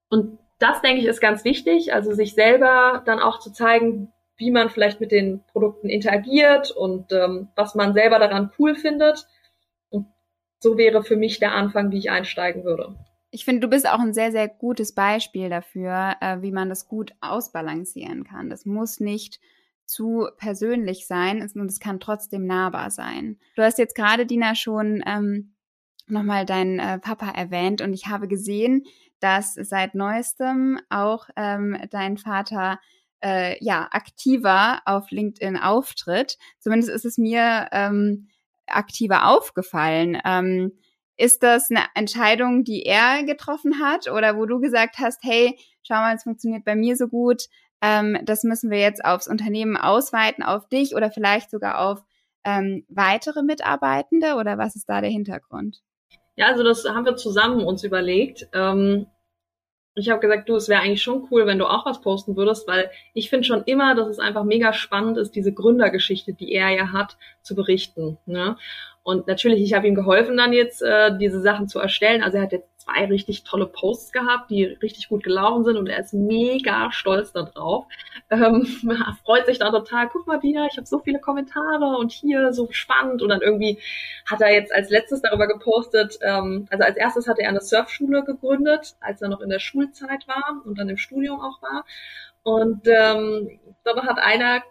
und das, denke ich, ist ganz wichtig, also sich selber dann auch zu zeigen, wie man vielleicht mit den Produkten interagiert und ähm, was man selber daran cool findet. Und so wäre für mich der Anfang, wie ich einsteigen würde. Ich finde, du bist auch ein sehr, sehr gutes Beispiel dafür, äh, wie man das gut ausbalancieren kann. Das muss nicht zu persönlich sein und es kann trotzdem nahbar sein. Du hast jetzt gerade, Dina, schon ähm, nochmal deinen äh, Papa erwähnt und ich habe gesehen, dass seit neuestem auch ähm, dein Vater äh, ja aktiver auf LinkedIn auftritt. Zumindest ist es mir ähm, aktiver aufgefallen. Ähm, ist das eine Entscheidung, die er getroffen hat oder wo du gesagt hast, hey, schau mal, es funktioniert bei mir so gut, ähm, das müssen wir jetzt aufs Unternehmen ausweiten, auf dich oder vielleicht sogar auf ähm, weitere Mitarbeitende oder was ist da der Hintergrund? Ja, also das haben wir zusammen uns überlegt. Ähm, ich habe gesagt, du, es wäre eigentlich schon cool, wenn du auch was posten würdest, weil ich finde schon immer, dass es einfach mega spannend ist, diese Gründergeschichte, die er ja hat, zu berichten. Ne? Und natürlich, ich habe ihm geholfen, dann jetzt äh, diese Sachen zu erstellen. Also er hat jetzt zwei richtig tolle Posts gehabt, die richtig gut gelaufen sind und er ist mega stolz darauf. Ähm, <laughs> freut sich da total, guck mal wieder, ich habe so viele Kommentare und hier so spannend. Und dann irgendwie hat er jetzt als letztes darüber gepostet, ähm, also als erstes hatte er eine Surfschule gegründet, als er noch in der Schulzeit war und dann im Studium auch war. Und ähm, dann hat einer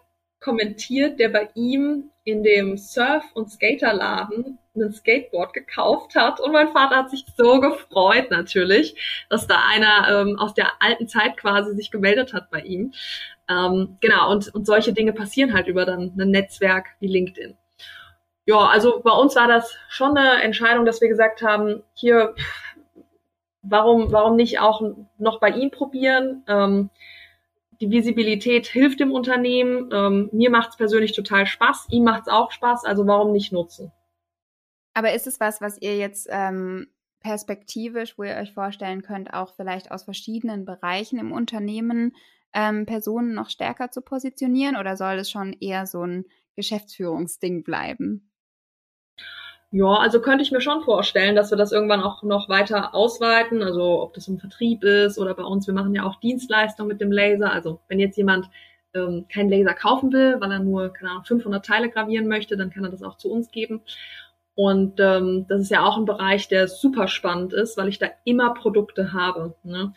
kommentiert, der bei ihm in dem Surf- und Skaterladen ein Skateboard gekauft hat. Und mein Vater hat sich so gefreut natürlich, dass da einer ähm, aus der alten Zeit quasi sich gemeldet hat bei ihm. Ähm, genau, und, und solche Dinge passieren halt über dann ein Netzwerk wie LinkedIn. Ja, also bei uns war das schon eine Entscheidung, dass wir gesagt haben, hier, warum, warum nicht auch noch bei ihm probieren? Ähm, die Visibilität hilft dem Unternehmen. Ähm, mir macht es persönlich total Spaß, ihm macht es auch Spaß, also warum nicht nutzen? Aber ist es was, was ihr jetzt ähm, perspektivisch, wo ihr euch vorstellen könnt, auch vielleicht aus verschiedenen Bereichen im Unternehmen ähm, Personen noch stärker zu positionieren oder soll es schon eher so ein Geschäftsführungsding bleiben? Ja, also könnte ich mir schon vorstellen, dass wir das irgendwann auch noch weiter ausweiten. Also ob das im Vertrieb ist oder bei uns, wir machen ja auch Dienstleistungen mit dem Laser. Also wenn jetzt jemand ähm, keinen Laser kaufen will, weil er nur, keine Ahnung, 500 Teile gravieren möchte, dann kann er das auch zu uns geben. Und ähm, das ist ja auch ein Bereich, der super spannend ist, weil ich da immer Produkte habe. Ne?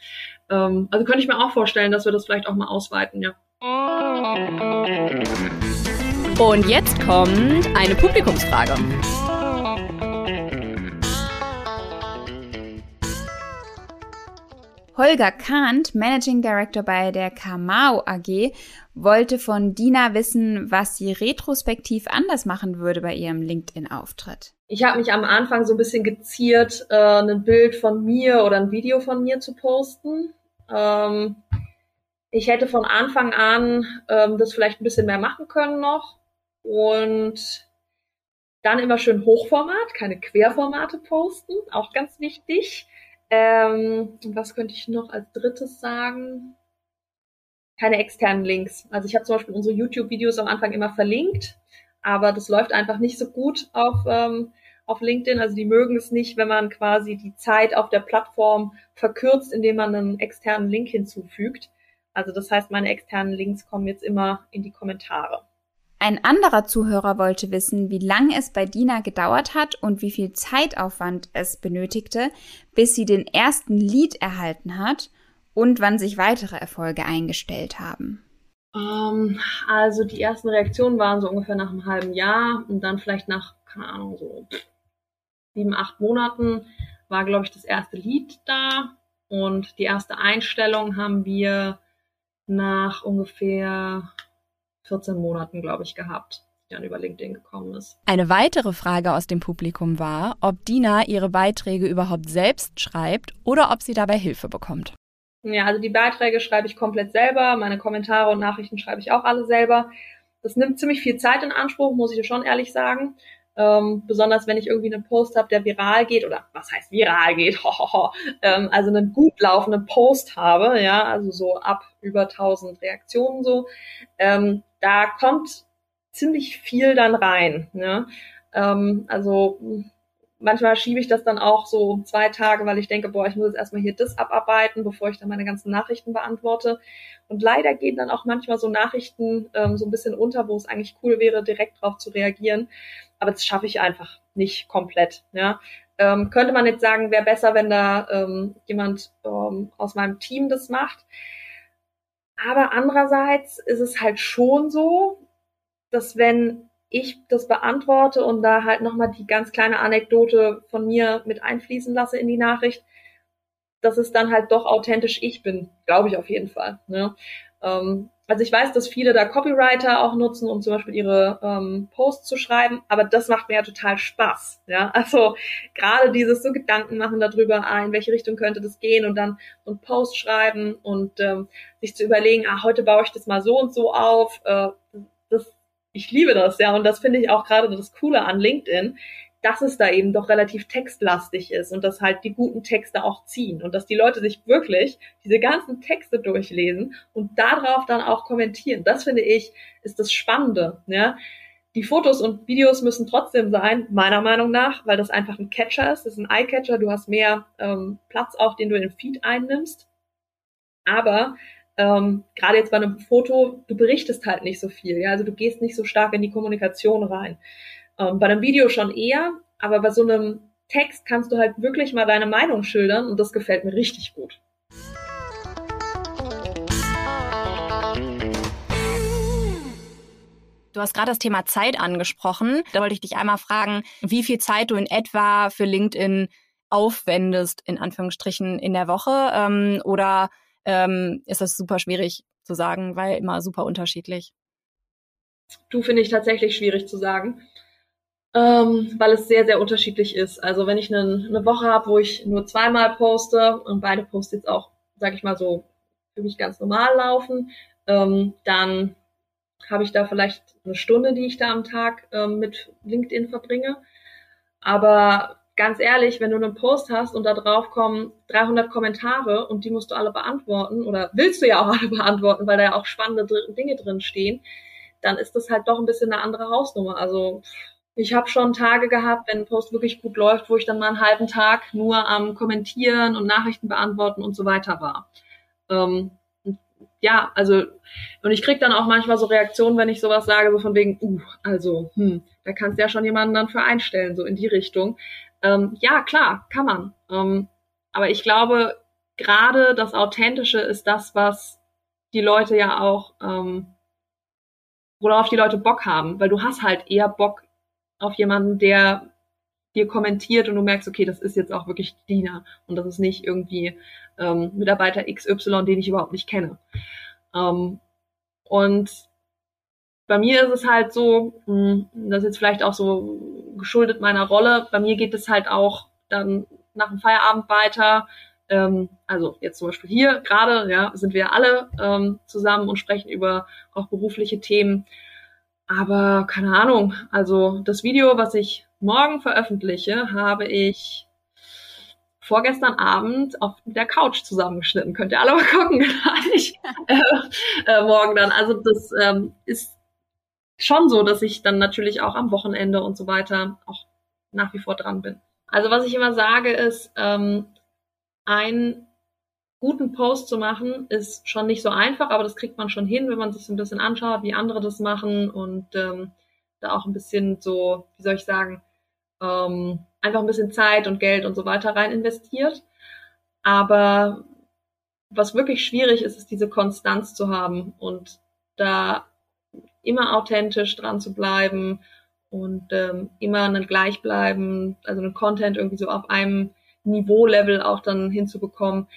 Ähm, also könnte ich mir auch vorstellen, dass wir das vielleicht auch mal ausweiten, ja. Und jetzt kommt eine Publikumsfrage. Holger Kahnt, Managing Director bei der Kamau AG, wollte von Dina wissen, was sie retrospektiv anders machen würde bei ihrem LinkedIn-Auftritt. Ich habe mich am Anfang so ein bisschen geziert, äh, ein Bild von mir oder ein Video von mir zu posten. Ähm, ich hätte von Anfang an ähm, das vielleicht ein bisschen mehr machen können noch und dann immer schön Hochformat, keine Querformate posten, auch ganz wichtig. Ähm, was könnte ich noch als drittes sagen? Keine externen Links. Also ich habe zum Beispiel unsere YouTube-Videos am Anfang immer verlinkt, aber das läuft einfach nicht so gut auf, ähm, auf LinkedIn. Also die mögen es nicht, wenn man quasi die Zeit auf der Plattform verkürzt, indem man einen externen Link hinzufügt. Also das heißt, meine externen Links kommen jetzt immer in die Kommentare. Ein anderer Zuhörer wollte wissen, wie lange es bei Dina gedauert hat und wie viel Zeitaufwand es benötigte, bis sie den ersten Lied erhalten hat und wann sich weitere Erfolge eingestellt haben. Um, ähm, also die ersten Reaktionen waren so ungefähr nach einem halben Jahr und dann vielleicht nach, keine Ahnung, so sieben, acht Monaten war, glaube ich, das erste Lied da und die erste Einstellung haben wir nach ungefähr 14 Monaten, glaube ich, gehabt, die dann über LinkedIn gekommen ist. Eine weitere Frage aus dem Publikum war, ob Dina ihre Beiträge überhaupt selbst schreibt oder ob sie dabei Hilfe bekommt. Ja, also die Beiträge schreibe ich komplett selber, meine Kommentare und Nachrichten schreibe ich auch alle selber. Das nimmt ziemlich viel Zeit in Anspruch, muss ich dir schon ehrlich sagen. Ähm, besonders wenn ich irgendwie einen Post habe, der viral geht oder was heißt viral geht, <laughs> ähm, also einen gut laufenden Post habe, ja, also so ab über 1000 Reaktionen so, ähm, da kommt ziemlich viel dann rein. Ne? Ähm, also manchmal schiebe ich das dann auch so zwei Tage, weil ich denke, boah, ich muss jetzt erstmal hier das abarbeiten, bevor ich dann meine ganzen Nachrichten beantworte. Und leider gehen dann auch manchmal so Nachrichten ähm, so ein bisschen unter, wo es eigentlich cool wäre, direkt drauf zu reagieren. Aber das schaffe ich einfach nicht komplett. Ja. Ähm, könnte man jetzt sagen, wäre besser, wenn da ähm, jemand ähm, aus meinem Team das macht. Aber andererseits ist es halt schon so, dass wenn ich das beantworte und da halt nochmal die ganz kleine Anekdote von mir mit einfließen lasse in die Nachricht, dass es dann halt doch authentisch ich bin, glaube ich auf jeden Fall. Ne? Ähm, also ich weiß, dass viele da Copywriter auch nutzen, um zum Beispiel ihre ähm, Posts zu schreiben, aber das macht mir ja total Spaß. Ja, also gerade dieses so Gedanken machen darüber, ah, in welche Richtung könnte das gehen und dann so einen Post schreiben und ähm, sich zu überlegen, ah, heute baue ich das mal so und so auf. Äh, das, ich liebe das, ja, und das finde ich auch gerade das Coole an LinkedIn, dass es da eben doch relativ textlastig ist und dass halt die guten Texte auch ziehen und dass die Leute sich wirklich diese ganzen Texte durchlesen und darauf dann auch kommentieren. Das finde ich ist das Spannende. Ja? Die Fotos und Videos müssen trotzdem sein, meiner Meinung nach, weil das einfach ein Catcher ist. Das ist ein Eye-Catcher. Du hast mehr ähm, Platz auch, den du in den Feed einnimmst. Aber ähm, gerade jetzt bei einem Foto, du berichtest halt nicht so viel. Ja? Also du gehst nicht so stark in die Kommunikation rein. Ähm, bei einem Video schon eher, aber bei so einem Text kannst du halt wirklich mal deine Meinung schildern und das gefällt mir richtig gut. Du hast gerade das Thema Zeit angesprochen. Da wollte ich dich einmal fragen, wie viel Zeit du in etwa für LinkedIn aufwendest, in Anführungsstrichen, in der Woche? Ähm, oder ähm, ist das super schwierig zu sagen, weil immer super unterschiedlich? Du finde ich tatsächlich schwierig zu sagen ähm, weil es sehr, sehr unterschiedlich ist. Also wenn ich eine, eine Woche habe, wo ich nur zweimal poste und beide Posts jetzt auch, sag ich mal so, für mich ganz normal laufen, ähm, dann habe ich da vielleicht eine Stunde, die ich da am Tag ähm, mit LinkedIn verbringe. Aber ganz ehrlich, wenn du einen Post hast und da drauf kommen 300 Kommentare und die musst du alle beantworten oder willst du ja auch alle <laughs> beantworten, weil da ja auch spannende Dinge drin stehen, dann ist das halt doch ein bisschen eine andere Hausnummer. Also ich habe schon Tage gehabt, wenn ein Post wirklich gut läuft, wo ich dann mal einen halben Tag nur am Kommentieren und Nachrichten beantworten und so weiter war. Ähm, ja, also und ich krieg dann auch manchmal so Reaktionen, wenn ich sowas sage, so von wegen, uh, also, hm, da kannst du ja schon jemanden dann für einstellen, so in die Richtung. Ähm, ja, klar, kann man. Ähm, aber ich glaube, gerade das Authentische ist das, was die Leute ja auch, ähm, worauf die Leute Bock haben, weil du hast halt eher Bock auf jemanden, der dir kommentiert und du merkst, okay, das ist jetzt auch wirklich Dina und das ist nicht irgendwie ähm, Mitarbeiter XY, den ich überhaupt nicht kenne. Ähm, und bei mir ist es halt so, mh, hm, das ist jetzt vielleicht auch so geschuldet meiner Rolle, bei mir geht es halt auch dann nach dem Feierabend weiter. Ähm, also jetzt zum Beispiel hier gerade, ja, sind wir alle ähm, zusammen und sprechen über auch berufliche Themen. Aber keine Ahnung, also das Video, was ich morgen veröffentliche, habe ich vorgestern Abend auf der Couch zusammengeschnitten. Könnt ihr alle mal <laughs> gucken, gleich <laughs> äh, äh, morgen dann. Also das ähm, ist schon so, dass ich dann natürlich auch am Wochenende und so weiter auch nach wie vor dran bin. Also was ich immer sage ist, ähm, einen guten Post zu machen, ist schon nicht so einfach, aber das kriegt man schon hin, wenn man sich so ein bisschen anschaut, wie andere das machen und ähm, da auch ein bisschen so, wie soll ich sagen, ähm, einfach ein bisschen Zeit und Geld und so weiter rein investiert. Aber was wirklich schwierig ist, ist diese Konstanz zu haben und da immer authentisch dran zu bleiben und ähm, immer einen Gleichbleiben, also einen Content irgendwie so auf einem Niveau-Level auch dann hinzubekommen,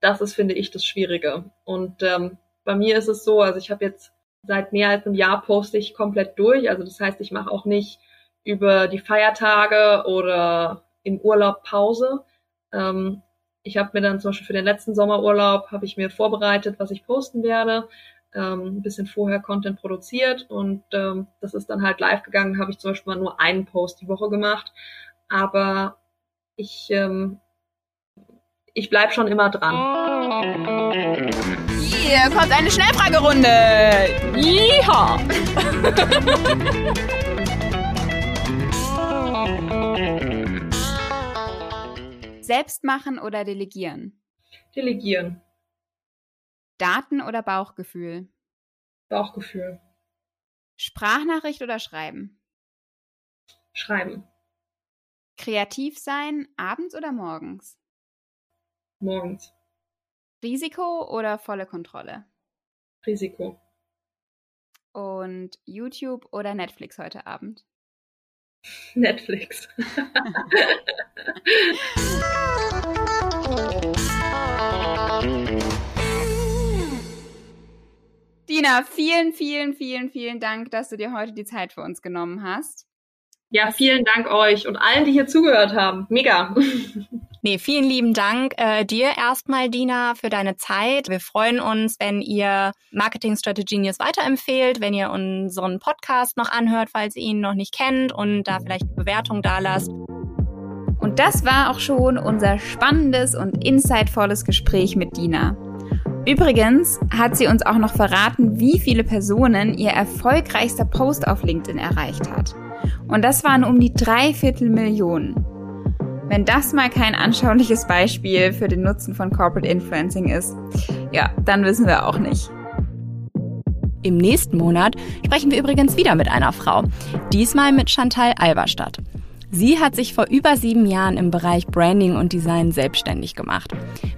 das ist, finde ich, das Schwierige. Und ähm, bei mir ist es so, also ich habe jetzt seit mehr als einem Jahr poste ich komplett durch. Also das heißt, ich mache auch nicht über die Feiertage oder im Urlaub Pause. Ähm, ich habe mir dann zum Beispiel für den letzten Sommerurlaub habe ich mir vorbereitet, was ich posten werde ähm, ein bisschen vorher Content produziert und ähm, das ist dann halt live gegangen, habe ich zum Beispiel mal nur einen Post die Woche gemacht. Aber ich, ähm, ich bleib schon immer dran. Hier kommt eine Schnellfragerunde. Ja. <laughs> Selbst machen oder delegieren? Delegieren. Daten oder Bauchgefühl? Bauchgefühl. Sprachnachricht oder Schreiben? Schreiben. Kreativ sein, abends oder morgens? Morgens. Risiko oder volle Kontrolle? Risiko. Und YouTube oder Netflix heute Abend? Netflix. <laughs> Dina, vielen, vielen, vielen, vielen Dank, dass du dir heute die Zeit für uns genommen hast. Ja, vielen Dank euch und allen, die hier zugehört haben. Mega. <laughs> Nee, vielen lieben Dank äh, dir erstmal, Dina, für deine Zeit. Wir freuen uns, wenn ihr Marketing Strategy News weiterempfehlt, wenn ihr unseren Podcast noch anhört, falls ihr ihn noch nicht kennt und da vielleicht eine Bewertung da lasst. Und das war auch schon unser spannendes und insightvolles Gespräch mit Dina. Übrigens hat sie uns auch noch verraten, wie viele Personen ihr erfolgreichster Post auf LinkedIn erreicht hat. Und das waren um die dreiviertel Millionen. Wenn das mal kein anschauliches Beispiel für den Nutzen von Corporate Influencing ist, ja, dann wissen wir auch nicht. Im nächsten Monat sprechen wir übrigens wieder mit einer Frau, diesmal mit Chantal Alberstadt. Sie hat sich vor über sieben Jahren im Bereich Branding und Design selbstständig gemacht.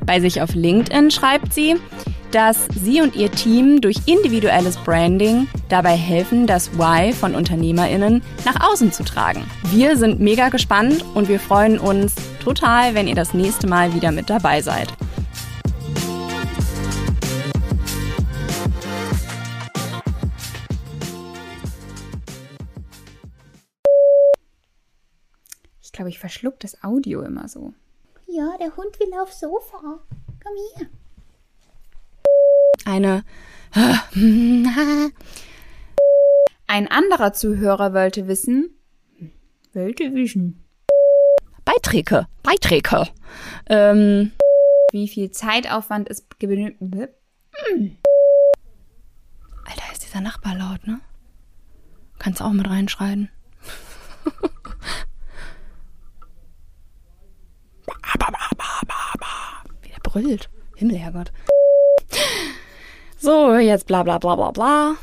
Bei sich auf LinkedIn schreibt sie, dass sie und ihr Team durch individuelles Branding dabei helfen, das Why von Unternehmerinnen nach außen zu tragen. Wir sind mega gespannt und wir freuen uns total, wenn ihr das nächste Mal wieder mit dabei seid. glaube, ich verschluck das Audio immer so. Ja, der Hund will aufs Sofa. Komm hier. Eine. Ein anderer Zuhörer wollte wissen. Wollte wissen. Bei Beiträge. Beiträge. Ähm, Wie viel Zeitaufwand ist benötigt? Alter, ist dieser Nachbar laut, ne? Kannst du auch mit reinschreien. <laughs> Wie der brüllt. Himmel, Herrgott. So, jetzt bla bla bla bla bla.